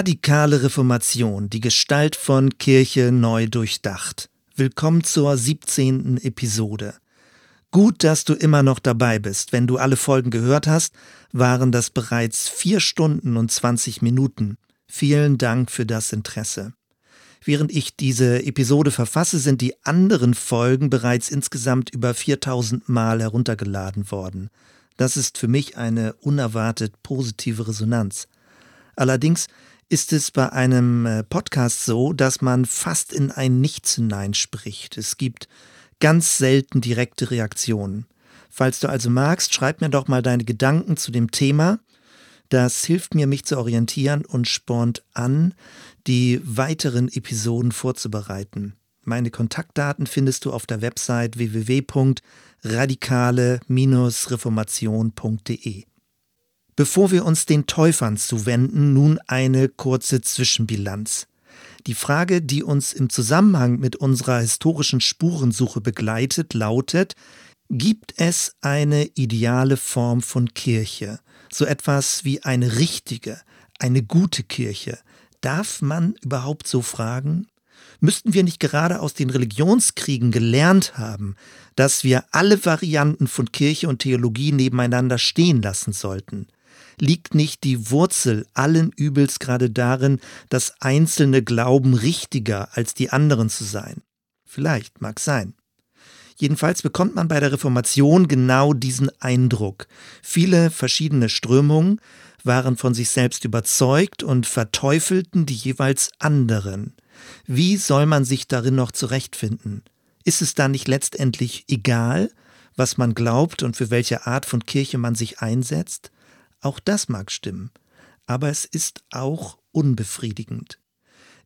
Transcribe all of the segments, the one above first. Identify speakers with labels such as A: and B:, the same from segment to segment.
A: Radikale Reformation, die Gestalt von Kirche neu durchdacht. Willkommen zur 17. Episode. Gut, dass du immer noch dabei bist. Wenn du alle Folgen gehört hast, waren das bereits vier Stunden und 20 Minuten. Vielen Dank für das Interesse. Während ich diese Episode verfasse, sind die anderen Folgen bereits insgesamt über 4000 Mal heruntergeladen worden. Das ist für mich eine unerwartet positive Resonanz. Allerdings ist es bei einem äh, Podcast so, dass man fast in ein Nichts hineinspricht. Es gibt ganz selten direkte Reaktionen. Falls du also magst, schreib mir doch mal deine Gedanken zu dem Thema. Das hilft mir, mich zu orientieren und spornt an, die weiteren Episoden vorzubereiten. Meine Kontaktdaten findest du auf der Website www.radikale-reformation.de. Bevor wir uns den Täufern zuwenden, nun eine kurze Zwischenbilanz. Die Frage, die uns im Zusammenhang mit unserer historischen Spurensuche begleitet, lautet, gibt es eine ideale Form von Kirche, so etwas wie eine richtige, eine gute Kirche? Darf man überhaupt so fragen? Müssten wir nicht gerade aus den Religionskriegen gelernt haben, dass wir alle Varianten von Kirche und Theologie nebeneinander stehen lassen sollten? Liegt nicht die Wurzel allen Übels gerade darin, das einzelne Glauben richtiger als die anderen zu sein? Vielleicht mag sein. Jedenfalls bekommt man bei der Reformation genau diesen Eindruck. Viele verschiedene Strömungen waren von sich selbst überzeugt und verteufelten die jeweils anderen. Wie soll man sich darin noch zurechtfinden? Ist es dann nicht letztendlich egal, was man glaubt und für welche Art von Kirche man sich einsetzt? Auch das mag stimmen, aber es ist auch unbefriedigend.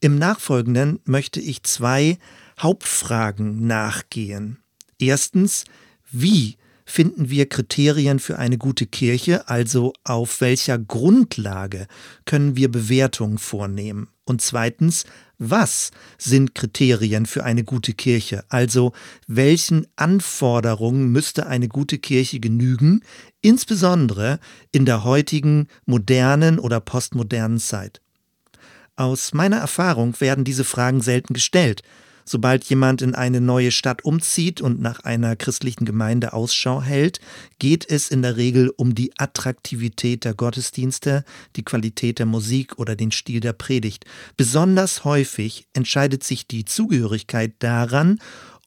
A: Im Nachfolgenden möchte ich zwei Hauptfragen nachgehen. Erstens, wie finden wir Kriterien für eine gute Kirche, also auf welcher Grundlage können wir Bewertungen vornehmen? Und zweitens, was sind Kriterien für eine gute Kirche? Also welchen Anforderungen müsste eine gute Kirche genügen, insbesondere in der heutigen modernen oder postmodernen Zeit? Aus meiner Erfahrung werden diese Fragen selten gestellt, Sobald jemand in eine neue Stadt umzieht und nach einer christlichen Gemeinde Ausschau hält, geht es in der Regel um die Attraktivität der Gottesdienste, die Qualität der Musik oder den Stil der Predigt. Besonders häufig entscheidet sich die Zugehörigkeit daran,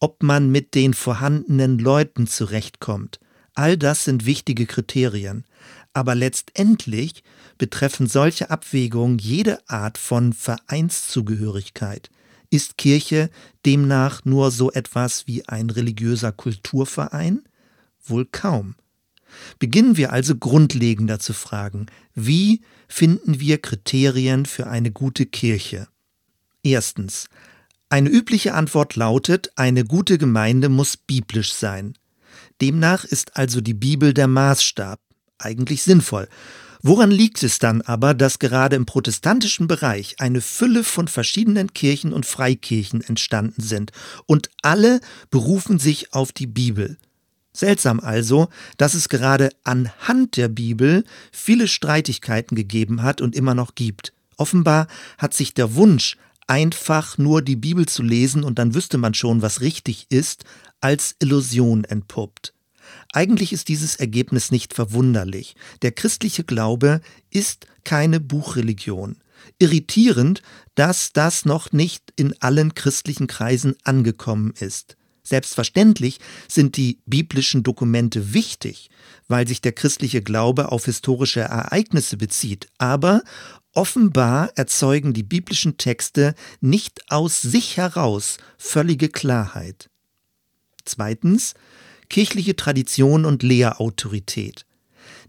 A: ob man mit den vorhandenen Leuten zurechtkommt. All das sind wichtige Kriterien. Aber letztendlich betreffen solche Abwägungen jede Art von Vereinszugehörigkeit. Ist Kirche demnach nur so etwas wie ein religiöser Kulturverein? Wohl kaum. Beginnen wir also grundlegender zu fragen, wie finden wir Kriterien für eine gute Kirche? Erstens. Eine übliche Antwort lautet, eine gute Gemeinde muss biblisch sein. Demnach ist also die Bibel der Maßstab. Eigentlich sinnvoll. Woran liegt es dann aber, dass gerade im protestantischen Bereich eine Fülle von verschiedenen Kirchen und Freikirchen entstanden sind und alle berufen sich auf die Bibel? Seltsam also, dass es gerade anhand der Bibel viele Streitigkeiten gegeben hat und immer noch gibt. Offenbar hat sich der Wunsch, einfach nur die Bibel zu lesen und dann wüsste man schon, was richtig ist, als Illusion entpuppt. Eigentlich ist dieses Ergebnis nicht verwunderlich. Der christliche Glaube ist keine Buchreligion. Irritierend, dass das noch nicht in allen christlichen Kreisen angekommen ist. Selbstverständlich sind die biblischen Dokumente wichtig, weil sich der christliche Glaube auf historische Ereignisse bezieht, aber offenbar erzeugen die biblischen Texte nicht aus sich heraus völlige Klarheit. Zweitens, kirchliche Tradition und Lehrautorität.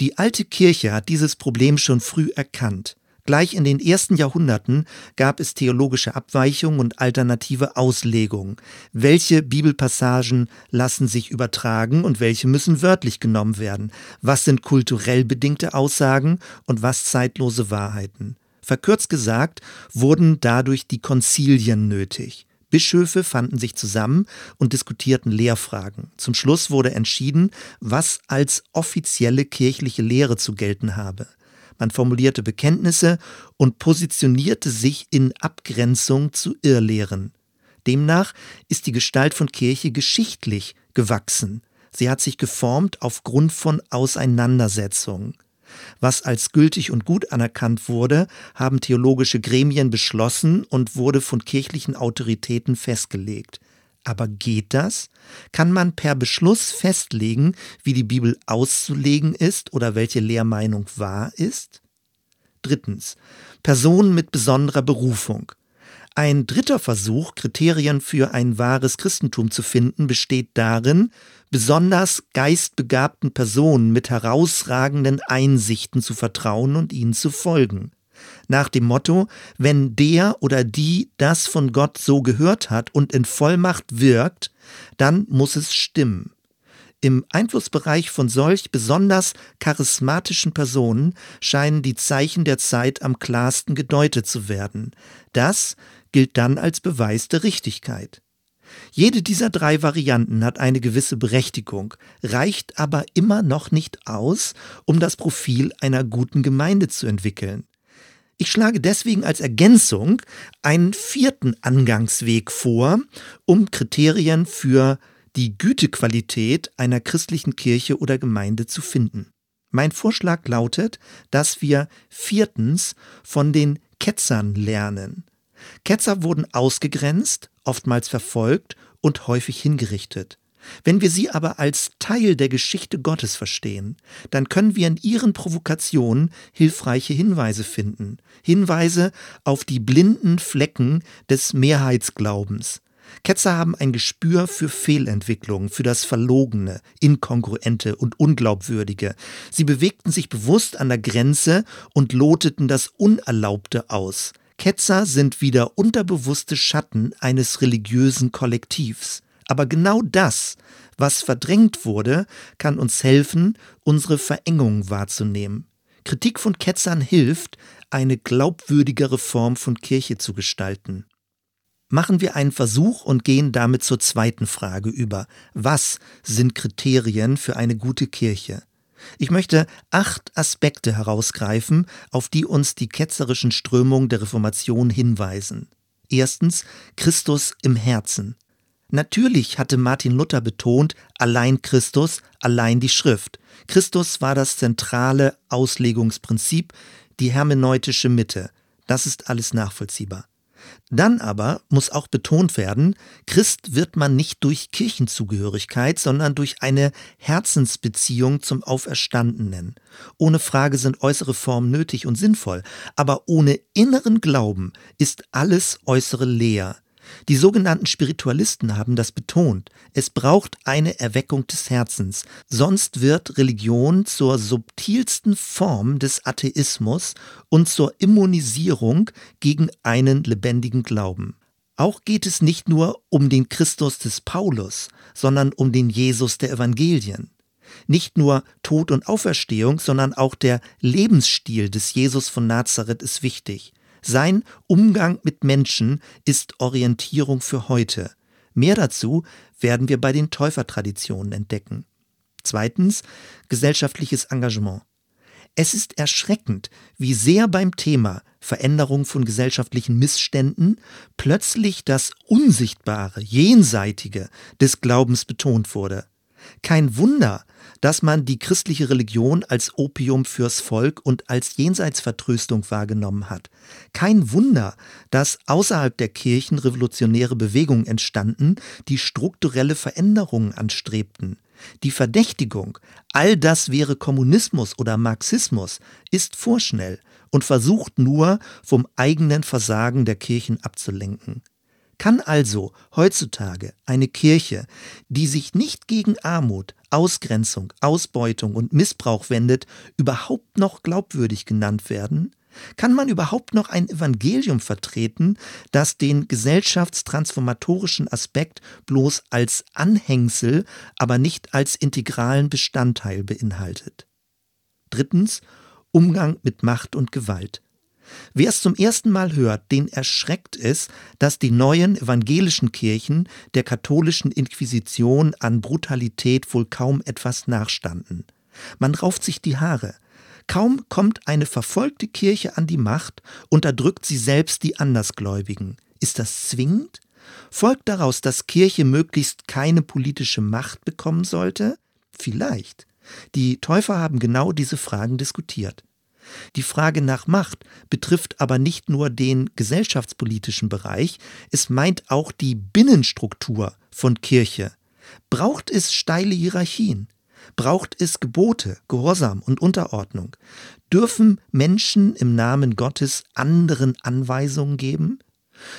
A: Die alte Kirche hat dieses Problem schon früh erkannt. Gleich in den ersten Jahrhunderten gab es theologische Abweichungen und alternative Auslegungen. Welche Bibelpassagen lassen sich übertragen und welche müssen wörtlich genommen werden? Was sind kulturell bedingte Aussagen und was zeitlose Wahrheiten? Verkürzt gesagt, wurden dadurch die Konzilien nötig. Bischöfe fanden sich zusammen und diskutierten Lehrfragen. Zum Schluss wurde entschieden, was als offizielle kirchliche Lehre zu gelten habe. Man formulierte Bekenntnisse und positionierte sich in Abgrenzung zu Irrlehren. Demnach ist die Gestalt von Kirche geschichtlich gewachsen. Sie hat sich geformt aufgrund von Auseinandersetzungen. Was als gültig und gut anerkannt wurde, haben theologische Gremien beschlossen und wurde von kirchlichen Autoritäten festgelegt. Aber geht das? Kann man per Beschluss festlegen, wie die Bibel auszulegen ist oder welche Lehrmeinung wahr ist? Drittens. Personen mit besonderer Berufung. Ein dritter Versuch, Kriterien für ein wahres Christentum zu finden, besteht darin, besonders geistbegabten Personen mit herausragenden Einsichten zu vertrauen und ihnen zu folgen. Nach dem Motto, wenn der oder die das von Gott so gehört hat und in Vollmacht wirkt, dann muss es stimmen. Im Einflussbereich von solch besonders charismatischen Personen scheinen die Zeichen der Zeit am klarsten gedeutet zu werden. Das gilt dann als Beweis der Richtigkeit. Jede dieser drei Varianten hat eine gewisse Berechtigung, reicht aber immer noch nicht aus, um das Profil einer guten Gemeinde zu entwickeln. Ich schlage deswegen als Ergänzung einen vierten Angangsweg vor, um Kriterien für die Gütequalität einer christlichen Kirche oder Gemeinde zu finden. Mein Vorschlag lautet, dass wir viertens von den Ketzern lernen. Ketzer wurden ausgegrenzt, oftmals verfolgt und häufig hingerichtet. Wenn wir sie aber als Teil der Geschichte Gottes verstehen, dann können wir in ihren Provokationen hilfreiche Hinweise finden. Hinweise auf die blinden Flecken des Mehrheitsglaubens. Ketzer haben ein Gespür für Fehlentwicklungen, für das Verlogene, Inkongruente und Unglaubwürdige. Sie bewegten sich bewusst an der Grenze und loteten das Unerlaubte aus. Ketzer sind wieder unterbewusste Schatten eines religiösen Kollektivs. Aber genau das, was verdrängt wurde, kann uns helfen, unsere Verengung wahrzunehmen. Kritik von Ketzern hilft, eine glaubwürdigere Form von Kirche zu gestalten. Machen wir einen Versuch und gehen damit zur zweiten Frage über. Was sind Kriterien für eine gute Kirche? Ich möchte acht Aspekte herausgreifen, auf die uns die ketzerischen Strömungen der Reformation hinweisen. Erstens Christus im Herzen. Natürlich hatte Martin Luther betont, allein Christus, allein die Schrift. Christus war das zentrale Auslegungsprinzip, die hermeneutische Mitte. Das ist alles nachvollziehbar. Dann aber muss auch betont werden, Christ wird man nicht durch Kirchenzugehörigkeit, sondern durch eine Herzensbeziehung zum Auferstandenen. Ohne Frage sind äußere Formen nötig und sinnvoll, aber ohne inneren Glauben ist alles Äußere leer. Die sogenannten Spiritualisten haben das betont. Es braucht eine Erweckung des Herzens, sonst wird Religion zur subtilsten Form des Atheismus und zur Immunisierung gegen einen lebendigen Glauben. Auch geht es nicht nur um den Christus des Paulus, sondern um den Jesus der Evangelien. Nicht nur Tod und Auferstehung, sondern auch der Lebensstil des Jesus von Nazareth ist wichtig. Sein Umgang mit Menschen ist Orientierung für heute. Mehr dazu werden wir bei den Täufertraditionen entdecken. Zweitens, gesellschaftliches Engagement. Es ist erschreckend, wie sehr beim Thema Veränderung von gesellschaftlichen Missständen plötzlich das Unsichtbare, Jenseitige des Glaubens betont wurde. Kein Wunder, dass man die christliche Religion als Opium fürs Volk und als Jenseitsvertröstung wahrgenommen hat. Kein Wunder, dass außerhalb der Kirchen revolutionäre Bewegungen entstanden, die strukturelle Veränderungen anstrebten. Die Verdächtigung, all das wäre Kommunismus oder Marxismus, ist vorschnell und versucht nur, vom eigenen Versagen der Kirchen abzulenken. Kann also heutzutage eine Kirche, die sich nicht gegen Armut, Ausgrenzung, Ausbeutung und Missbrauch wendet, überhaupt noch glaubwürdig genannt werden? Kann man überhaupt noch ein Evangelium vertreten, das den gesellschaftstransformatorischen Aspekt bloß als Anhängsel, aber nicht als integralen Bestandteil beinhaltet? Drittens Umgang mit Macht und Gewalt. Wer es zum ersten Mal hört, den erschreckt es, dass die neuen evangelischen Kirchen der katholischen Inquisition an Brutalität wohl kaum etwas nachstanden. Man rauft sich die Haare. Kaum kommt eine verfolgte Kirche an die Macht, unterdrückt sie selbst die Andersgläubigen. Ist das zwingend? Folgt daraus, dass Kirche möglichst keine politische Macht bekommen sollte? Vielleicht. Die Täufer haben genau diese Fragen diskutiert. Die Frage nach Macht betrifft aber nicht nur den gesellschaftspolitischen Bereich, es meint auch die Binnenstruktur von Kirche. Braucht es steile Hierarchien? Braucht es Gebote, Gehorsam und Unterordnung? Dürfen Menschen im Namen Gottes anderen Anweisungen geben?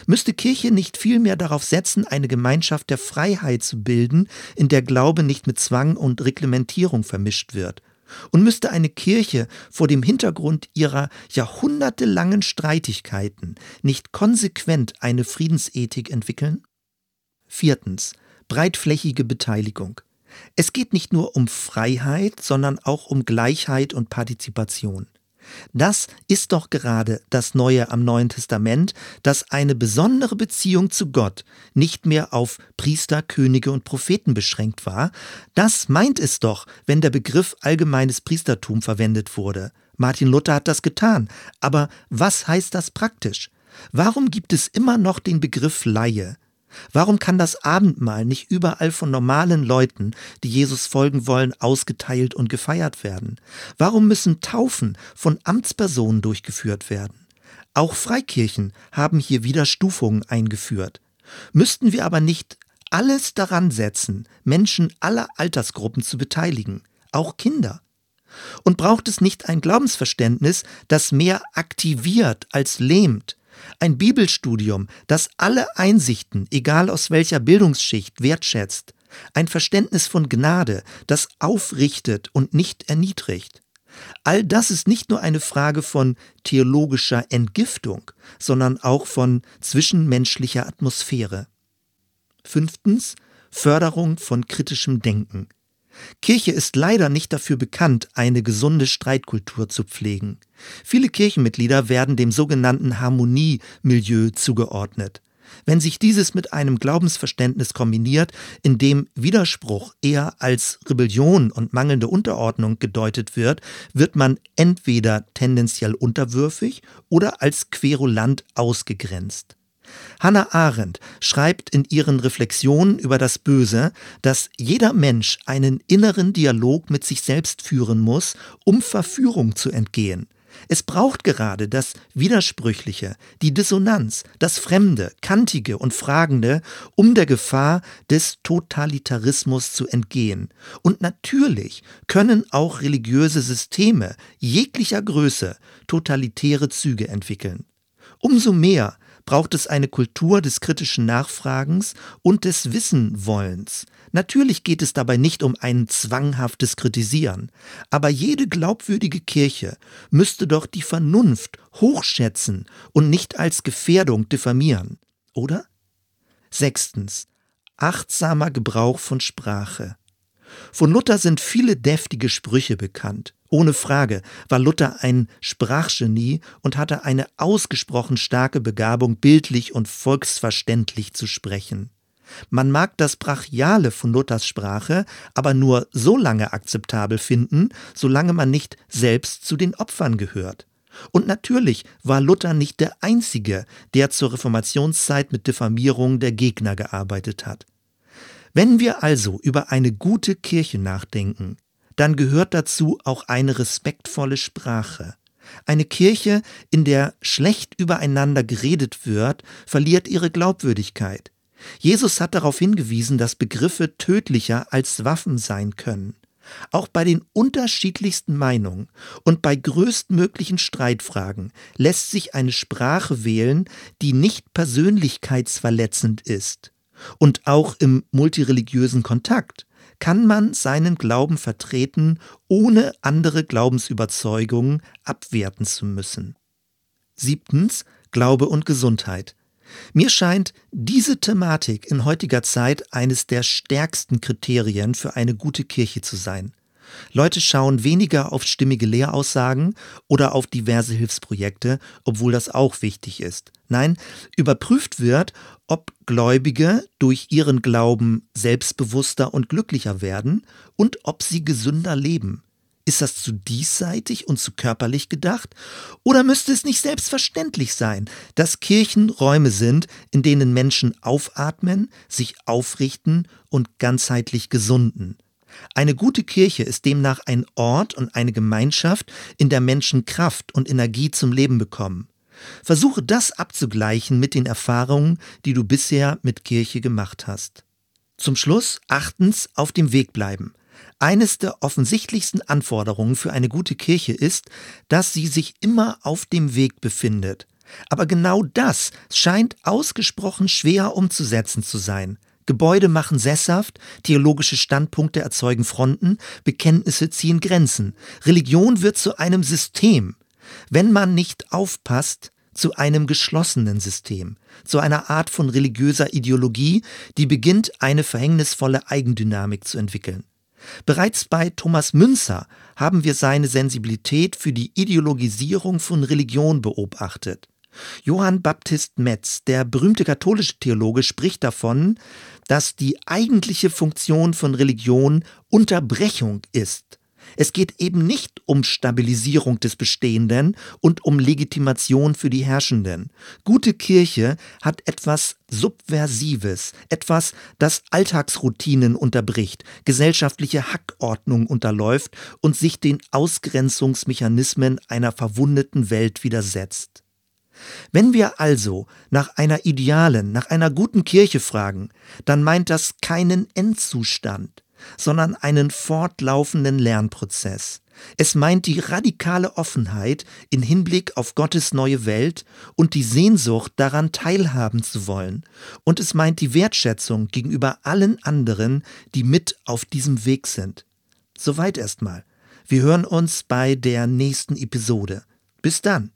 A: Müsste Kirche nicht vielmehr darauf setzen, eine Gemeinschaft der Freiheit zu bilden, in der Glaube nicht mit Zwang und Reglementierung vermischt wird? Und müsste eine Kirche vor dem Hintergrund ihrer jahrhundertelangen Streitigkeiten nicht konsequent eine Friedensethik entwickeln? Viertens. Breitflächige Beteiligung. Es geht nicht nur um Freiheit, sondern auch um Gleichheit und Partizipation. Das ist doch gerade das Neue am Neuen Testament, dass eine besondere Beziehung zu Gott nicht mehr auf Priester, Könige und Propheten beschränkt war. Das meint es doch, wenn der Begriff allgemeines Priestertum verwendet wurde. Martin Luther hat das getan. Aber was heißt das praktisch? Warum gibt es immer noch den Begriff Laie? Warum kann das Abendmahl nicht überall von normalen Leuten, die Jesus folgen wollen, ausgeteilt und gefeiert werden? Warum müssen Taufen von Amtspersonen durchgeführt werden? Auch Freikirchen haben hier wieder Stufungen eingeführt. Müssten wir aber nicht alles daran setzen, Menschen aller Altersgruppen zu beteiligen, auch Kinder? Und braucht es nicht ein Glaubensverständnis, das mehr aktiviert als lähmt, ein Bibelstudium, das alle Einsichten, egal aus welcher Bildungsschicht, wertschätzt. Ein Verständnis von Gnade, das aufrichtet und nicht erniedrigt. All das ist nicht nur eine Frage von theologischer Entgiftung, sondern auch von zwischenmenschlicher Atmosphäre. Fünftens Förderung von kritischem Denken. Kirche ist leider nicht dafür bekannt, eine gesunde Streitkultur zu pflegen. Viele Kirchenmitglieder werden dem sogenannten Harmoniemilieu zugeordnet. Wenn sich dieses mit einem Glaubensverständnis kombiniert, in dem Widerspruch eher als Rebellion und mangelnde Unterordnung gedeutet wird, wird man entweder tendenziell unterwürfig oder als querulant ausgegrenzt. Hannah Arendt schreibt in ihren Reflexionen über das Böse, dass jeder Mensch einen inneren Dialog mit sich selbst führen muss, um Verführung zu entgehen. Es braucht gerade das Widersprüchliche, die Dissonanz, das Fremde, Kantige und Fragende, um der Gefahr des Totalitarismus zu entgehen. Und natürlich können auch religiöse Systeme jeglicher Größe totalitäre Züge entwickeln. Umso mehr braucht es eine Kultur des kritischen Nachfragens und des Wissenwollens. Natürlich geht es dabei nicht um ein zwanghaftes Kritisieren, aber jede glaubwürdige Kirche müsste doch die Vernunft hochschätzen und nicht als Gefährdung diffamieren, oder? Sechstens. Achtsamer Gebrauch von Sprache. Von Luther sind viele deftige Sprüche bekannt. Ohne Frage war Luther ein Sprachgenie und hatte eine ausgesprochen starke Begabung, bildlich und volksverständlich zu sprechen. Man mag das Brachiale von Luthers Sprache aber nur so lange akzeptabel finden, solange man nicht selbst zu den Opfern gehört. Und natürlich war Luther nicht der Einzige, der zur Reformationszeit mit Diffamierung der Gegner gearbeitet hat. Wenn wir also über eine gute Kirche nachdenken, dann gehört dazu auch eine respektvolle Sprache. Eine Kirche, in der schlecht übereinander geredet wird, verliert ihre Glaubwürdigkeit. Jesus hat darauf hingewiesen, dass Begriffe tödlicher als Waffen sein können. Auch bei den unterschiedlichsten Meinungen und bei größtmöglichen Streitfragen lässt sich eine Sprache wählen, die nicht persönlichkeitsverletzend ist. Und auch im multireligiösen Kontakt kann man seinen Glauben vertreten, ohne andere Glaubensüberzeugungen abwerten zu müssen. Siebtens Glaube und Gesundheit. Mir scheint diese Thematik in heutiger Zeit eines der stärksten Kriterien für eine gute Kirche zu sein. Leute schauen weniger auf stimmige Lehraussagen oder auf diverse Hilfsprojekte, obwohl das auch wichtig ist. Nein, überprüft wird, ob Gläubige durch ihren Glauben selbstbewusster und glücklicher werden und ob sie gesünder leben. Ist das zu diesseitig und zu körperlich gedacht? Oder müsste es nicht selbstverständlich sein, dass Kirchen Räume sind, in denen Menschen aufatmen, sich aufrichten und ganzheitlich gesunden? Eine gute Kirche ist demnach ein Ort und eine Gemeinschaft, in der Menschen Kraft und Energie zum Leben bekommen. Versuche das abzugleichen mit den Erfahrungen, die du bisher mit Kirche gemacht hast. Zum Schluss achtens auf dem Weg bleiben. Eines der offensichtlichsten Anforderungen für eine gute Kirche ist, dass sie sich immer auf dem Weg befindet. Aber genau das scheint ausgesprochen schwer umzusetzen zu sein. Gebäude machen sesshaft, theologische Standpunkte erzeugen Fronten, Bekenntnisse ziehen Grenzen. Religion wird zu einem System. Wenn man nicht aufpasst, zu einem geschlossenen System, zu einer Art von religiöser Ideologie, die beginnt, eine verhängnisvolle Eigendynamik zu entwickeln. Bereits bei Thomas Münzer haben wir seine Sensibilität für die Ideologisierung von Religion beobachtet. Johann Baptist Metz, der berühmte katholische Theologe, spricht davon, dass die eigentliche Funktion von Religion Unterbrechung ist. Es geht eben nicht um Stabilisierung des Bestehenden und um Legitimation für die Herrschenden. Gute Kirche hat etwas Subversives, etwas, das Alltagsroutinen unterbricht, gesellschaftliche Hackordnung unterläuft und sich den Ausgrenzungsmechanismen einer verwundeten Welt widersetzt. Wenn wir also nach einer idealen, nach einer guten Kirche fragen, dann meint das keinen Endzustand sondern einen fortlaufenden Lernprozess. Es meint die radikale Offenheit in Hinblick auf Gottes neue Welt und die Sehnsucht daran teilhaben zu wollen. Und es meint die Wertschätzung gegenüber allen anderen, die mit auf diesem Weg sind. Soweit erstmal. Wir hören uns bei der nächsten Episode. Bis dann.